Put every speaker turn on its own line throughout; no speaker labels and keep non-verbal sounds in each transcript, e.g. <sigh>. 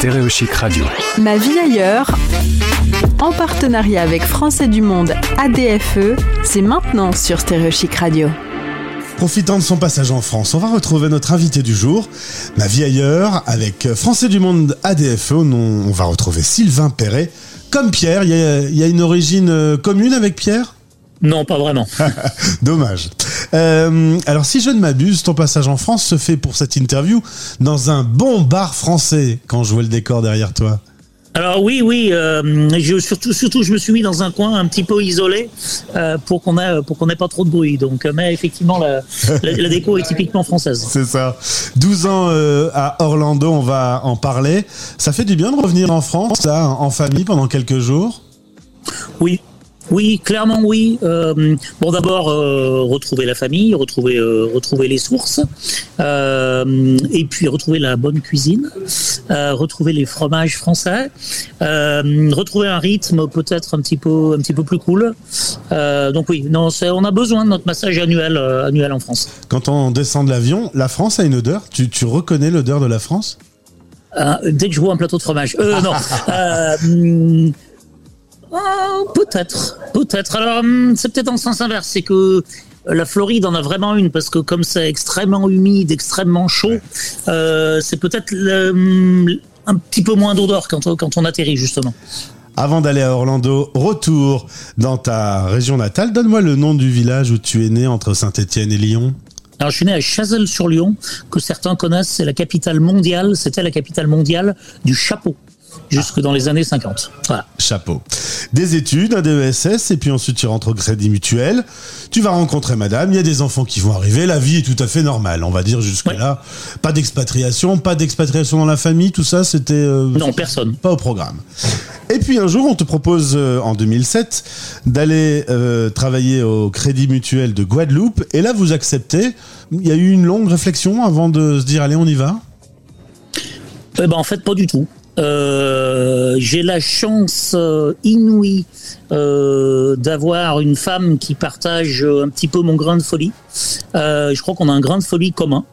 Stéréochic Radio.
Ma vie ailleurs, en partenariat avec Français du Monde ADFE, c'est maintenant sur Stéréochic Radio.
Profitant de son passage en France, on va retrouver notre invité du jour, Ma vie ailleurs, avec Français du Monde ADFE. On, on va retrouver Sylvain Perret. Comme Pierre, il y, a, il y a une origine euh, commune avec Pierre?
Non, pas vraiment. <laughs>
Dommage. Euh, alors, si je ne m'abuse, ton passage en France se fait pour cette interview dans un bon bar français, quand je vois le décor derrière toi.
Alors oui, oui, euh, je, surtout, surtout, je me suis mis dans un coin un petit peu isolé euh, pour qu'on ait, pour qu'on ait pas trop de bruit. Donc, euh, mais effectivement, la, la, la déco est typiquement française. <laughs>
C'est ça. 12 ans euh, à Orlando, on va en parler. Ça fait du bien de revenir en France, là, en famille pendant quelques jours?
Oui, oui, clairement oui. Euh, bon, d'abord euh, retrouver la famille, retrouver euh, retrouver les sources, et puis retrouver la bonne cuisine, retrouver les fromages français, retrouver un rythme peut-être un petit peu un petit peu plus cool. Donc oui, non, on a besoin de notre massage annuel annuel en France.
Quand on descend de l'avion, la France a une odeur. Tu, tu reconnais l'odeur de la France?
Euh, dès que je vois un plateau de fromage. Euh, non. <laughs> Euh, oh, peut-être, peut-être. Alors, hum, c'est peut-être en sens inverse, c'est que la Floride en a vraiment une parce que comme c'est extrêmement humide, extrêmement chaud, euh, c'est peut-être hum, un petit peu moins d'odeur quand, on- quand on atterrit justement.
Avant d'aller à Orlando, retour dans ta région natale. Donne-moi le nom du village où tu es né entre Saint-Étienne et Lyon.
Alors, je suis né à Chazelles-sur-Lyon, que certains connaissent, c'est la capitale mondiale, c'était la capitale mondiale du chapeau, jusque dans les années 50. Voilà.
Chapeau. Des études, un DESS, et puis ensuite tu rentres au Crédit Mutuel. Tu vas rencontrer madame, il y a des enfants qui vont arriver, la vie est tout à fait normale, on va dire jusque-là. Pas d'expatriation, pas d'expatriation dans la famille, tout ça, c'était... euh,
Non, personne.
Pas au programme. Et puis un jour, on te propose euh, en 2007 d'aller euh, travailler au Crédit Mutuel de Guadeloupe, et là vous acceptez. Il y a eu une longue réflexion avant de se dire allez, on y va?
Eh ben, en fait, pas du tout. Euh, j'ai la chance euh, inouïe euh, d'avoir une femme qui partage un petit peu mon grain de folie. Euh, je crois qu'on a un grain de folie commun.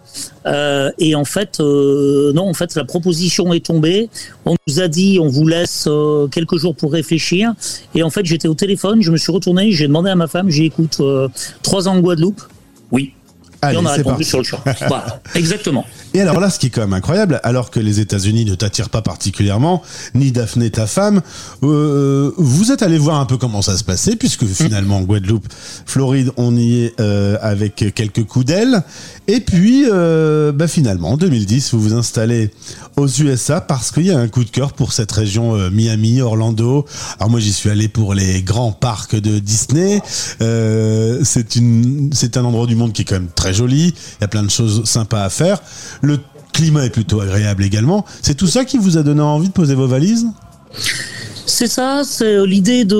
Euh, et en fait, non, en fait, la proposition est tombée. On nous a dit, on vous laisse quelques jours pour réfléchir. Et en fait, j'étais au téléphone, je me suis retourné, j'ai demandé à ma femme, j'ai écoute, trois ans en Guadeloupe. Oui.
Allez,
et on a répondu
parti.
sur le champ. <laughs> voilà, exactement.
Et alors là, ce qui est quand même incroyable, alors que les États-Unis ne t'attirent pas particulièrement, ni Daphné, ta femme, euh, vous êtes allé voir un peu comment ça se passait, puisque finalement, Guadeloupe, Floride, on y est euh, avec quelques coups d'aile. Et puis, euh, bah, finalement, en 2010, vous vous installez aux USA parce qu'il y a un coup de cœur pour cette région Miami, Orlando. Alors moi, j'y suis allé pour les grands parcs de Disney. C'est une, c'est un endroit du monde qui est quand même très joli. Il y a plein de choses sympas à faire. Le climat est plutôt agréable également. C'est tout ça qui vous a donné envie de poser vos valises?
C'est ça, c'est euh, l'idée de.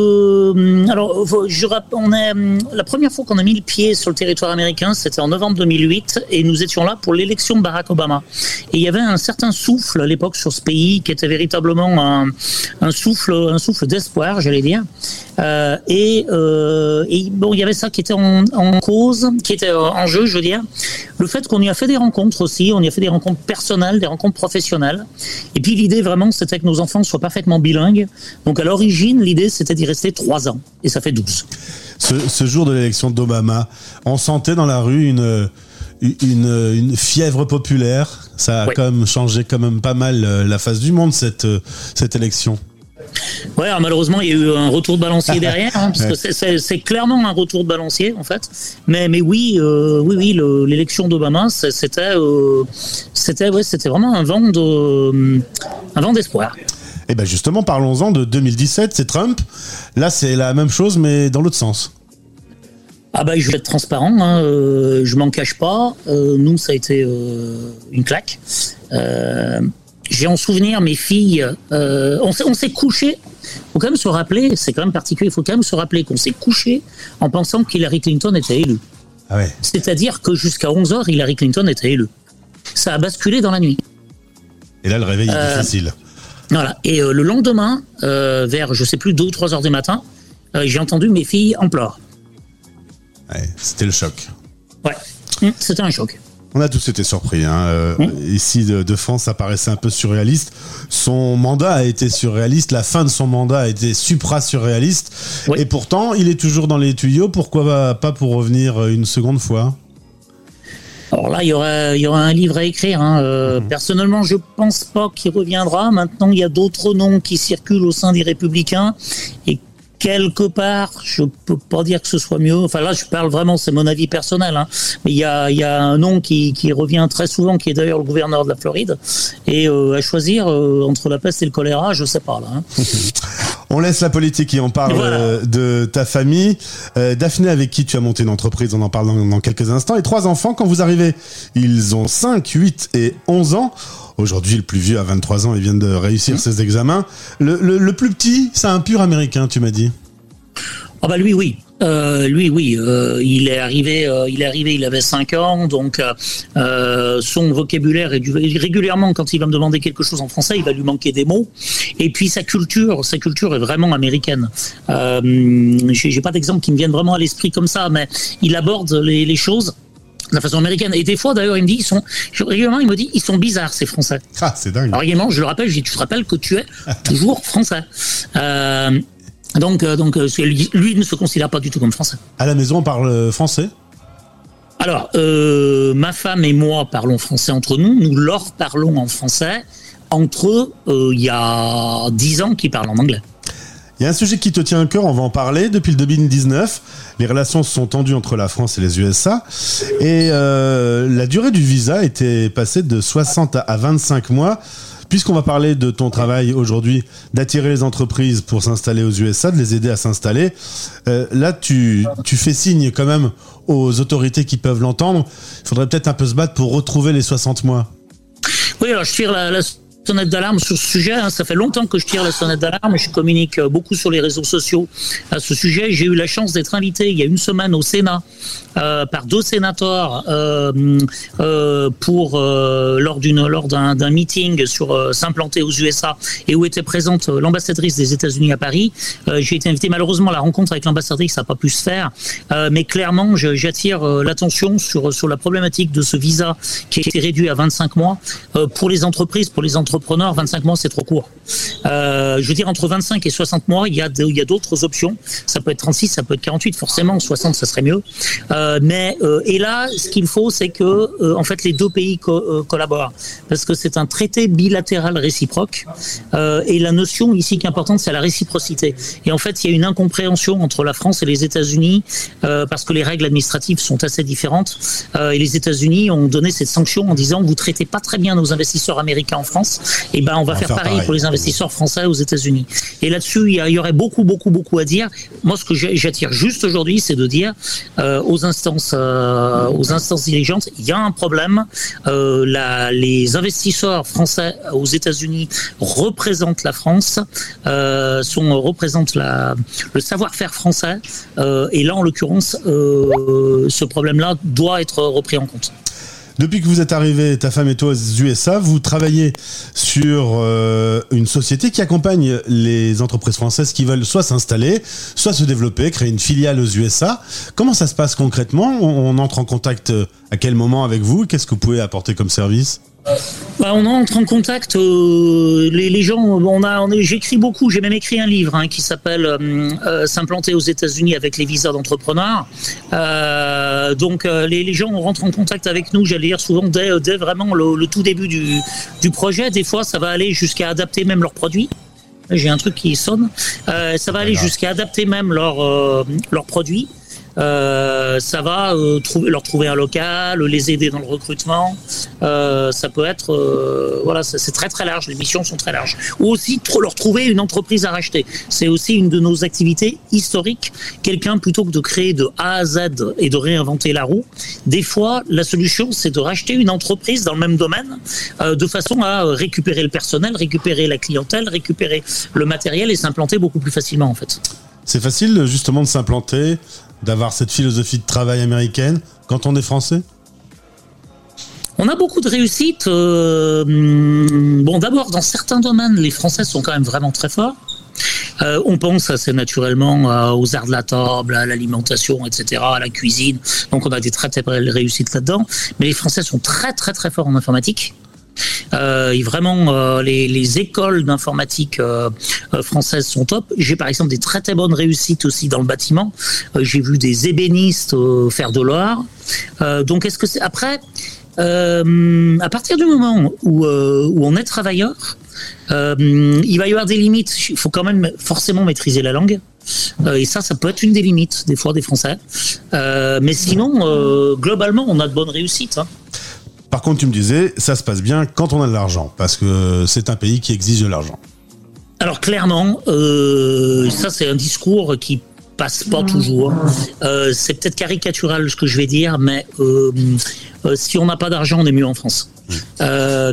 hum, Alors, faut- je, on est hum, la première fois qu'on a mis le pied sur le territoire américain, c'était en novembre 2008, et nous étions là pour l'élection de Barack Obama. Et il y avait un certain souffle à l'époque sur ce pays qui était véritablement un, un souffle, un souffle d'espoir, j'allais dire. Euh, et, euh, et bon, il y avait ça qui était en, en cause, qui était euh, en jeu, je veux dire. Le fait qu'on y a fait des rencontres aussi, on y a fait des rencontres personnelles, des rencontres professionnelles. Et puis l'idée vraiment, c'était que nos enfants soient parfaitement bilingues. Donc à l'origine, l'idée, c'était d'y rester trois ans. Et ça fait 12.
ce, ce jour de l'élection d'Obama, on sentait dans la rue une, une, une fièvre populaire. Ça a quand même changé quand même pas mal la face du monde, cette, cette élection.
Ouais, alors malheureusement, il y a eu un retour de balancier <laughs> derrière, hein, parce que c'est- clairement un retour de balancier, en fait. Mais, mais oui, euh, oui, oui, le- l'élection d'Obama, c'était, euh, c'était, ouais, c'était vraiment un vent de, un vent d'espoir.
Et ben justement, parlons-en de 2017, c'est Trump. Là, c'est la même chose, mais dans l'autre sens.
Ah bah je vais être transparent, hein, euh, je m'en cache pas. Euh, nous ça a été euh, une claque. J'ai en souvenir mes filles. euh, on s'est on s'est couché. Faut quand même se rappeler, c'est quand même particulier. Il faut quand même se rappeler qu'on s'est couché en pensant qu'Hillary Clinton était élue.
Ah ouais.
C'est-à-dire que jusqu'à 11 h Hillary Clinton était élue. Ça a basculé dans la nuit.
Et là, le réveil est
Euh,
difficile.
Voilà. Et euh, le lendemain, vers je sais plus deux ou trois heures du matin, j'ai entendu mes filles en pleurs.
Ouais, C'était le choc.
Ouais, Hum, c'était un choc.
On a tous été surpris. Hein. Euh, ici, de, France, ça paraissait un peu surréaliste. Son mandat a été surréaliste. La fin de son mandat a été supra-surréaliste. Et pourtant, il est toujours dans les tuyaux. Pourquoi pas pour revenir une seconde fois?
Alors là, il y aura, il y aura un livre à écrire. Hein. Euh, mhm. Personnellement, je pense pas qu'il reviendra. Maintenant, il y a d'autres noms qui circulent au sein des Républicains et quelque part, je peux pas dire que ce soit mieux. Enfin là, je parle vraiment, c'est mon avis personnel. Hein. Mais il y a, y a un nom qui, qui revient très souvent, qui est d'ailleurs le gouverneur de la Floride. Et euh, à choisir euh, entre la peste et le choléra, je sais pas là. Hein. <laughs>
On laisse la politique et on parle euh, de ta famille. Daphné, avec qui tu as monté une entreprise, on en parle dans, dans, quelques instants. Et trois enfants, quand vous arrivez, ils ont 5, 8 et 11 ans. Aujourd'hui, le plus vieux a 23 ans, il vient de réussir mmh. ses examens. Le, plus petit, c'est un pur américain, tu m'as dit.
Ah bah lui, oui. Euh, lui, oui, euh, il est arrivé, euh, il est arrivé, il avait 5 ans, donc son vocabulaire est du, régulièrement quand il va me demander quelque chose en français, il va lui manquer des mots. Et puis sa culture, sa culture est vraiment américaine. J'ai pas d'exemple qui me viennent vraiment à l'esprit comme ça, mais il aborde les, les choses la façon américaine. Et des fois, d'ailleurs, il me dit, ils sont, régulièrement, il me dit, ils sont bizarres, ces Français.
Ah, c'est dingue.
Alors, régulièrement, je le rappelle, je dis, tu te rappelles que tu es <laughs> toujours Français. Euh, donc, euh, donc euh, lui, lui, ne se considère pas du tout comme Français.
À la maison, on parle français?
Alors, ma femme et moi parlons français entre nous. Nous leur parlons en français. Entre eux, il y a dix ans qu'ils parlent en anglais.
Il y a un sujet qui te tient à cœur, on va en parler. Depuis le 2019, les relations se sont tendues entre la France et les USA. Et euh, la durée du visa était passée de 60 à 25 mois. Puisqu'on va parler de ton travail aujourd'hui, d'attirer les entreprises pour s'installer aux USA, de les aider à s'installer, euh, là tu, fais signe quand même aux autorités qui peuvent l'entendre. Il faudrait peut-être un peu se battre pour retrouver les 60 mois.
Oui, alors je tire la, la sonnette d'alarme sur ce sujet. Hein. Ça fait longtemps que je tire la sonnette d'alarme. Je communique euh, beaucoup sur les réseaux sociaux à ce sujet. J'ai eu la chance d'être invité il y a une semaine au Sénat euh, par deux sénateurs euh, pour lors d'une lors d'un meeting sur s'implanter aux USA et où était présente l'ambassadrice des États-Unis à Paris. J'ai été invité. Malheureusement, la rencontre avec l'ambassadrice n'a pas pu se faire, mais clairement, j'attire l'attention sur sur la problématique de ce visa qui a été réduit à 25 mois pour les entreprises, pour les entreprises entrepreneur, 25 mois, c'est trop court. Euh, je veux dire, entre 25 et 60 mois, il y a, d'autres options. Ça peut être 36, ça peut être 48, forcément, 60, ça serait mieux. Euh, mais, euh, et là, ce qu'il faut, c'est que, en fait, les deux pays co collaborent. Parce que c'est un traité bilatéral réciproque. et la notion ici qui est importante, c'est la réciprocité. Et en fait, il y a une incompréhension entre la France et les États-Unis, parce que les règles administratives sont assez différentes. et les États-Unis ont donné cette sanction en disant, vous traitez pas très bien nos investisseurs américains en France, et eh ben on va faire, pareil, pour les investisseurs français aux États-Unis. Et là-dessus, il y, aurait beaucoup, beaucoup, beaucoup à dire. Moi, ce que j'attire juste aujourd'hui, c'est de dire euh, aux instances, euh, aux instances dirigeantes, il y a un problème. Euh, la, les investisseurs français aux États-Unis représentent la France, sont représentent la, le savoir-faire français. et là, en l'occurrence, ce problème-là doit être repris en compte.
Depuis que vous êtes arrivé, ta femme et toi aux USA, vous travaillez sur euh, une société qui accompagne les entreprises françaises qui veulent soit s'installer, soit se développer, créer une filiale aux USA. Comment ça se passe concrètement? On entre en contact euh, à quel moment avec vous Qu'est-ce que vous pouvez apporter comme service?
Bah, on entre en contact. Euh, les, les, gens, on a, on j'écris beaucoup. J'ai même écrit un livre hein, qui s'appelle euh, euh, S'implanter aux États-Unis avec les visas d'entrepreneurs. donc les, les, gens rentrent en contact avec nous. J'allais dire souvent dès, dès vraiment le, tout début du, du, projet. Des fois, ça va aller jusqu'à adapter même leurs produits. J'ai un truc qui sonne. ça va aller jusqu'à adapter même leurs leurs produits. Euh, ça va euh, leur trouver un local, les aider dans le recrutement. Euh, ça peut être, voilà, c'est très très large. Les missions sont très larges. Ou aussi leur trouver une entreprise à racheter. C'est aussi une de nos activités historiques. Quelqu'un plutôt que de créer de A à Z et de réinventer la roue, des fois la solution c'est de racheter une entreprise dans le même domaine de façon à récupérer le personnel, récupérer la clientèle, récupérer le matériel et s'implanter beaucoup plus facilement en fait.
C'est facile justement de s'implanter d'avoir cette philosophie de travail américaine quand on est français?
On a beaucoup de réussites. Euh, bon, d'abord, dans certains domaines, les Français sont quand même vraiment très forts. Euh, on pense assez naturellement euh, aux arts de la table, à l'alimentation, etc., à la cuisine. Donc on a des très très belles réussites là-dedans. Mais les Français sont très très très forts en informatique. Euh, vraiment, euh, les, les, écoles d'informatique euh, françaises sont top. J'ai par exemple des très très bonnes réussites aussi dans le bâtiment. J'ai vu des ébénistes faire de l'or. donc est-ce que c'est après à partir du moment où, où on est travailleur, il va y avoir des limites. Il faut quand même forcément maîtriser la langue. et ça, ça peut être une des limites des fois des Français. mais sinon, globalement, on a de bonnes réussites. Hein.
Par contre, tu me disais, ça se passe bien quand on a de l'argent, parce que c'est un pays qui exige de l'argent.
Alors clairement, euh, ça c'est un discours qui passe pas toujours. Euh, c'est peut-être caricatural ce que je vais dire, mais euh, si on n'a pas d'argent, on est mieux en France.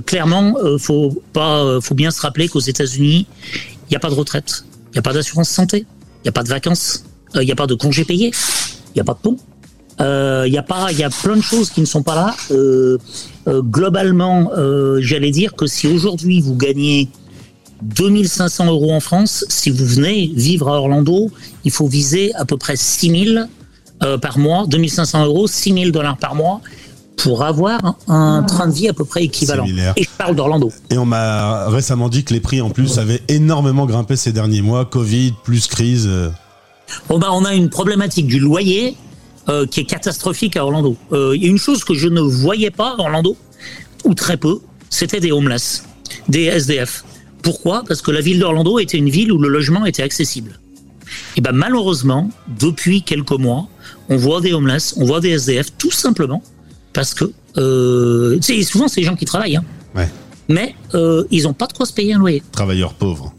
clairement, faut pas, faut bien se rappeler qu'aux États-Unis, il n'y a pas de retraite, il n'y a pas d'assurance santé, il n'y a pas de vacances, il n'y a pas de congés payés, il n'y a pas de pont, il euh, y a pas, il y a plein de choses qui ne sont pas là. Euh, euh, globalement, j'allais dire que si aujourd'hui vous gagnez 2500 euros en France, si vous venez vivre à Orlando, il faut viser à peu près 6000 par mois, 2500 euros, 6000 dollars par mois pour avoir un train de vie à peu près équivalent. Et je parle d'Orlando.
Et on m'a récemment dit que les prix en plus avaient énormément grimpé ces derniers mois, Covid plus crise.
Bon bah on a une problématique du loyer euh, qui est catastrophique à Orlando. Euh, il y a une chose que je ne voyais pas à Orlando, ou très peu, c'était des homeless, des SDF. Pourquoi? Parce que la ville d'Orlando était une ville où le logement était accessible. Et ben malheureusement, depuis quelques mois, on voit des homeless, on voit des SDF, tout simplement parce que euh, souvent c'est des gens qui travaillent, hein.
ouais.
mais euh, ils n'ont pas de quoi se payer un loyer.
Travailleurs pauvres.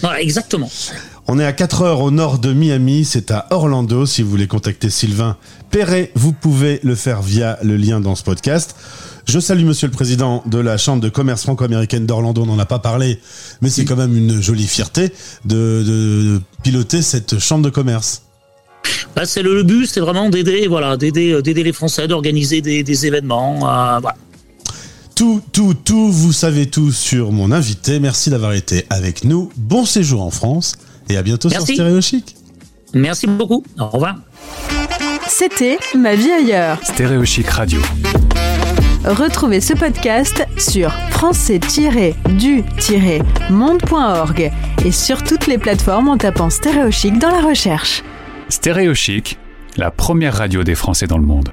Voilà, exactement.
On est à 4 heures au nord de Miami, c'est à Orlando. Si vous voulez contacter Sylvain Perret, vous pouvez le faire via le lien dans ce podcast. Je salue Monsieur le Président de la Chambre de commerce franco-américaine d'Orlando. On n'en a pas parlé, mais c'est quand même une jolie fierté de, piloter cette Chambre de commerce.
Bah, c'est le, but, c'est vraiment d'aider, voilà, d'aider, d'aider les Français, d'organiser des, événements. Euh,
tout, tout, tout, vous savez tout sur mon invité. Merci d'avoir été avec nous. Bon séjour en France et à bientôt sur Stéréo Chic.
Merci beaucoup. Au revoir.
C'était Ma vie ailleurs.
Stéréo Chic Radio.
Retrouvez ce podcast sur français-du-monde.org et sur toutes les plateformes en tapant Stéréo Chic dans la recherche.
Stéréo Chic, la première radio des Français dans le monde.